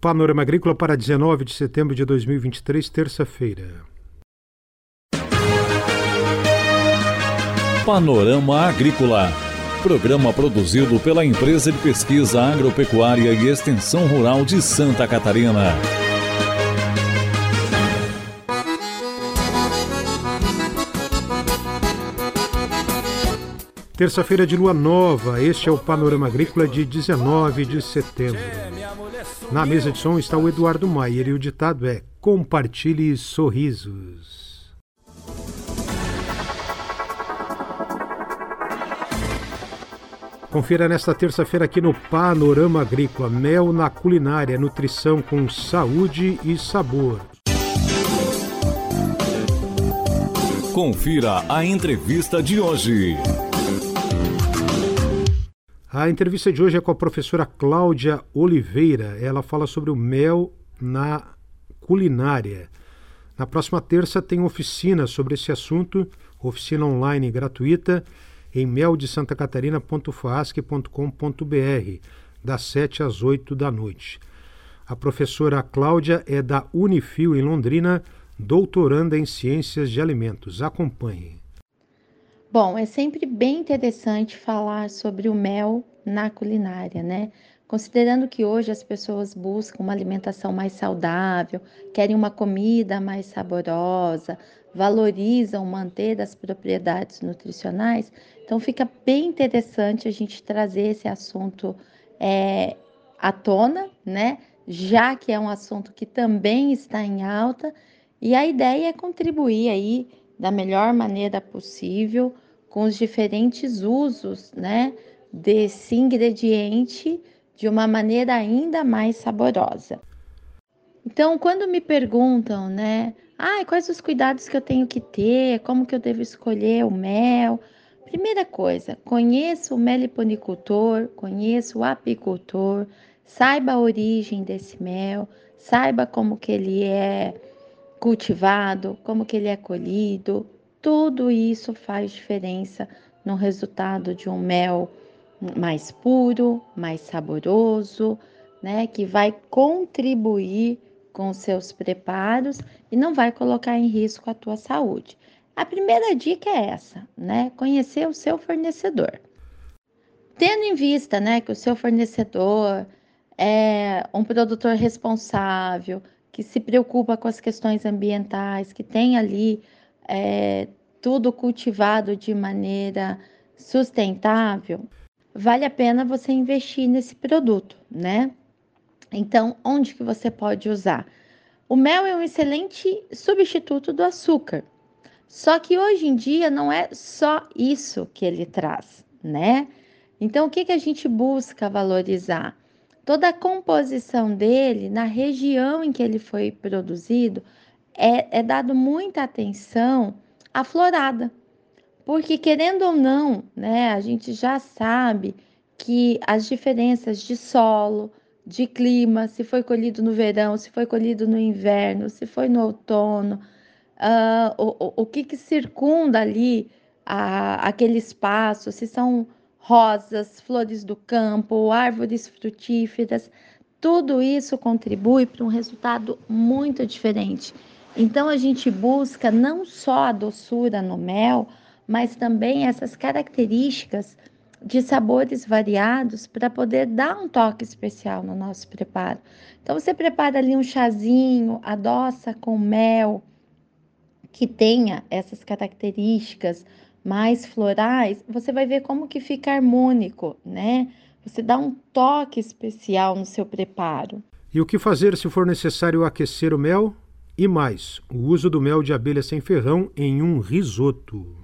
Panorama Agrícola para 19 de setembro de 2023, terça-feira. Panorama Agrícola. Programa produzido pela Empresa de Pesquisa Agropecuária e Extensão Rural de Santa Catarina. Terça-feira de lua nova, este é o Panorama Agrícola de 19 de setembro. Na mesa de som está o Eduardo Maier e o ditado é: Compartilhe sorrisos. Confira nesta terça-feira aqui no Panorama Agrícola: mel na culinária, nutrição com saúde e sabor. Confira a entrevista de hoje. A entrevista de hoje é com a professora Cláudia Oliveira. Ela fala sobre o mel na culinária. Na próxima terça tem oficina sobre esse assunto, oficina online gratuita em meldesantacatarina.fasc.com.br, das 7 às 8 da noite. A professora Cláudia é da Unifil em Londrina, doutoranda em Ciências de Alimentos. Acompanhe. Bom, é sempre bem interessante falar sobre o mel na culinária, né? Considerando que hoje as pessoas buscam uma alimentação mais saudável, querem uma comida mais saborosa, valorizam manter as propriedades nutricionais, então fica bem interessante a gente trazer esse assunto é, à tona, né? Já que é um assunto que também está em alta, e a ideia é contribuir aí da melhor maneira possível com os diferentes usos, né, desse ingrediente de uma maneira ainda mais saborosa. Então, quando me perguntam, né, ah, quais os cuidados que eu tenho que ter, como que eu devo escolher o mel? Primeira coisa, conheça o meliponicultor, conheça o apicultor, saiba a origem desse mel, saiba como que ele é cultivado, como que ele é colhido, tudo isso faz diferença no resultado de um mel mais puro, mais saboroso, né, que vai contribuir com seus preparos e não vai colocar em risco a tua saúde. A primeira dica é essa, né? Conhecer o seu fornecedor. Tendo em vista, né, que o seu fornecedor é um produtor responsável, que se preocupa com as questões ambientais, que tem ali é, tudo cultivado de maneira sustentável, vale a pena você investir nesse produto, né? Então, onde que você pode usar? O mel é um excelente substituto do açúcar. Só que hoje em dia não é só isso que ele traz, né? Então, o que, que a gente busca valorizar? Toda a composição dele, na região em que ele foi produzido, é, é dado muita atenção à florada. Porque, querendo ou não, né, a gente já sabe que as diferenças de solo, de clima, se foi colhido no verão, se foi colhido no inverno, se foi no outono, uh, o, o, que, que circunda ali a, aquele espaço, se são rosas, flores do campo, árvores frutíferas, tudo isso contribui para um resultado muito diferente. Então a gente busca não só a doçura no mel, mas também essas características de sabores variados para poder dar um toque especial no nosso preparo. Então você prepara ali um chazinho, adoça com mel que tenha essas características, mais florais, você vai ver como que fica harmônico, né? Você dá um toque especial no seu preparo. E o que fazer se for necessário aquecer o mel? E mais, o uso do mel de abelha sem ferrão em um risoto.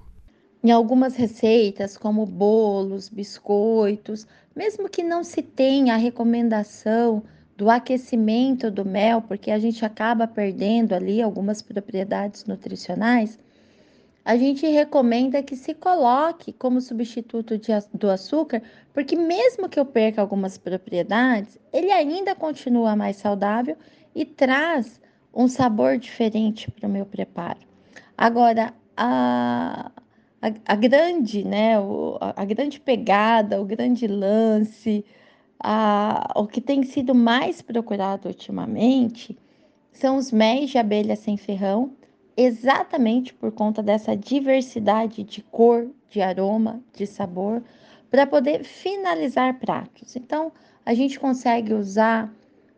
Em algumas receitas, como bolos, biscoitos, mesmo que não se tenha a recomendação do aquecimento do mel, porque a gente acaba perdendo ali algumas propriedades nutricionais, a gente recomenda que se coloque como substituto de, do açúcar, porque mesmo que eu perca algumas propriedades, ele ainda continua mais saudável e traz um sabor diferente para o meu preparo. Agora, a, a, a grande, né, o, a grande pegada, o grande lance a, o que tem sido mais procurado ultimamente são os méis de abelha sem ferrão, exatamente por conta dessa diversidade de cor, de aroma, de sabor, para poder finalizar pratos. Então, a gente consegue usar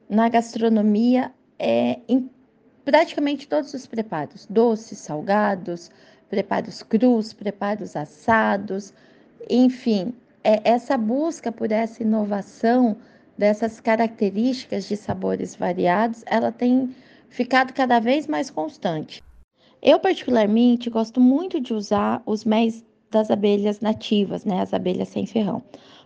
na gastronomia é, em praticamente todos os preparos: doces, salgados, preparos crus, preparos assados, enfim, é, essa busca por essa inovação, dessas características de sabores variados, ela tem ficado cada vez mais constante. Eu, particularmente, gosto muito de usar os méis das abelhas nativas, né, as abelhas sem ferrão.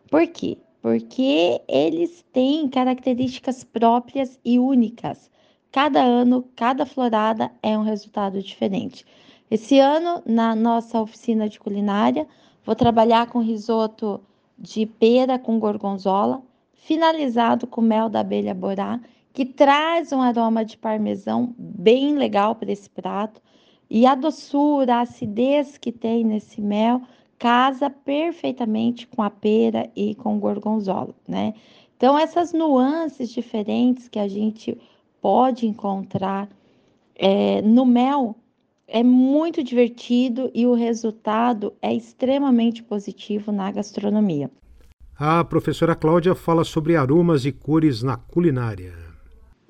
Por quê? Porque eles têm características próprias e únicas. Cada ano, cada florada é um resultado diferente. Esse ano, na nossa oficina de culinária, vou trabalhar com risoto de pera com gorgonzola, finalizado com mel da abelha borá, que traz um aroma de parmesão bem legal para esse prato. E a doçura, a acidez que tem nesse mel casa perfeitamente com a pera e com o gorgonzola, né? Então, essas nuances diferentes que a gente pode encontrar é, no mel é muito divertido e o resultado é extremamente positivo na gastronomia. A professora Cláudia fala sobre aromas e cores na culinária.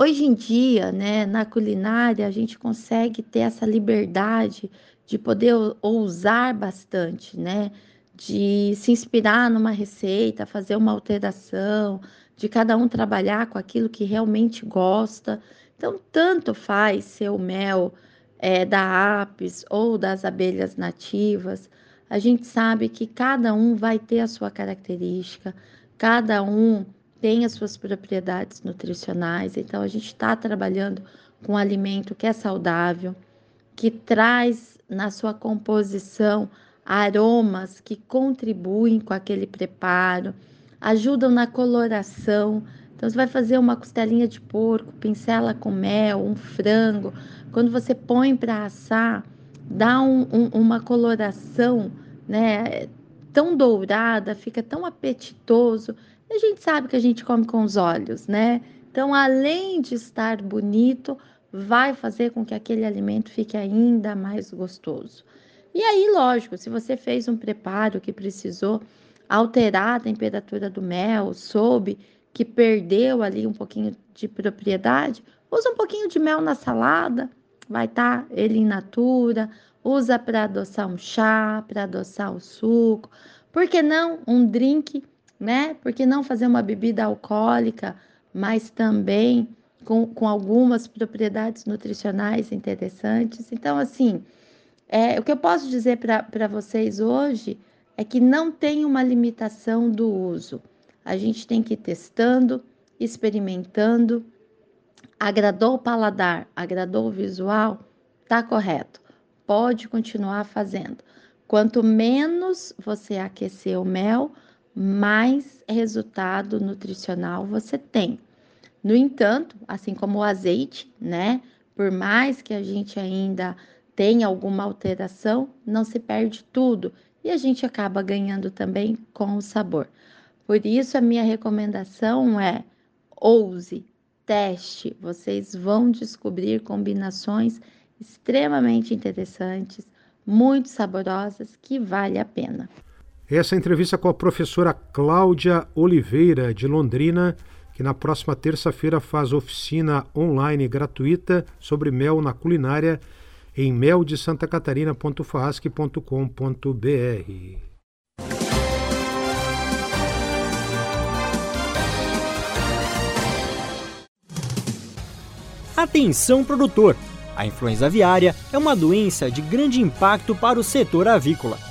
Hoje em dia, né, na culinária, a gente consegue ter essa liberdade de poder ousar bastante, né? De se inspirar numa receita, fazer uma alteração, de cada um trabalhar com aquilo que realmente gosta. Então, tanto faz ser o mel é, da apis ou das abelhas nativas, a gente sabe que cada um vai ter a sua característica, cada um tem as suas propriedades nutricionais, então a gente está trabalhando com um alimento que é saudável, que traz na sua composição aromas que contribuem com aquele preparo, ajudam na coloração. Então, você vai fazer uma costelinha de porco, pincela com mel, um frango. Quando você põe para assar, dá um, um, uma coloração, né? Tão dourada, fica tão apetitoso. A gente sabe que a gente come com os olhos, né? Então, além de estar bonito, vai fazer com que aquele alimento fique ainda mais gostoso. E aí, lógico, se você fez um preparo que precisou alterar a temperatura do mel, soube que perdeu ali um pouquinho de propriedade, usa um pouquinho de mel na salada, vai estar tá ele in natura, usa para adoçar um chá, para adoçar o suco. Por que não um drink, né? Por que não fazer uma bebida alcoólica, mas também com, com algumas propriedades nutricionais interessantes? Então, assim, é, o que eu posso dizer para vocês hoje é que não tem uma limitação do uso. A gente tem que ir testando, experimentando. Agradou o paladar, agradou o visual, tá correto. Pode continuar fazendo. Quanto menos você aquecer o mel, mais resultado nutricional você tem. No entanto, assim como o azeite, né? Por mais que a gente ainda tenha alguma alteração, não se perde tudo e a gente acaba ganhando também com o sabor. Por isso, a minha recomendação é ouse, teste, vocês vão descobrir combinações extremamente interessantes, muito saborosas, que vale a pena. Essa entrevista com a professora Cláudia Oliveira, de Londrina, que na próxima terça-feira faz oficina online gratuita sobre mel na culinária em meldesantacatarina.farrasque.com.br. Atenção produtor! A influenza aviária é uma doença de grande impacto para o setor avícola.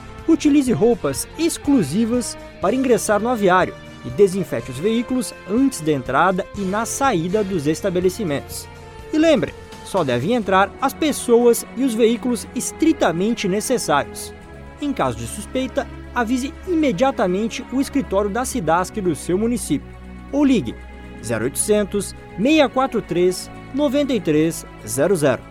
Utilize roupas exclusivas para ingressar no aviário. e desinfete os veículos antes da entrada e na saída dos estabelecimentos. E lembre, só devem entrar as pessoas e os veículos estritamente necessários. Em caso de suspeita, avise imediatamente o escritório da Cidasc do seu município ou ligue 0800 643 9300.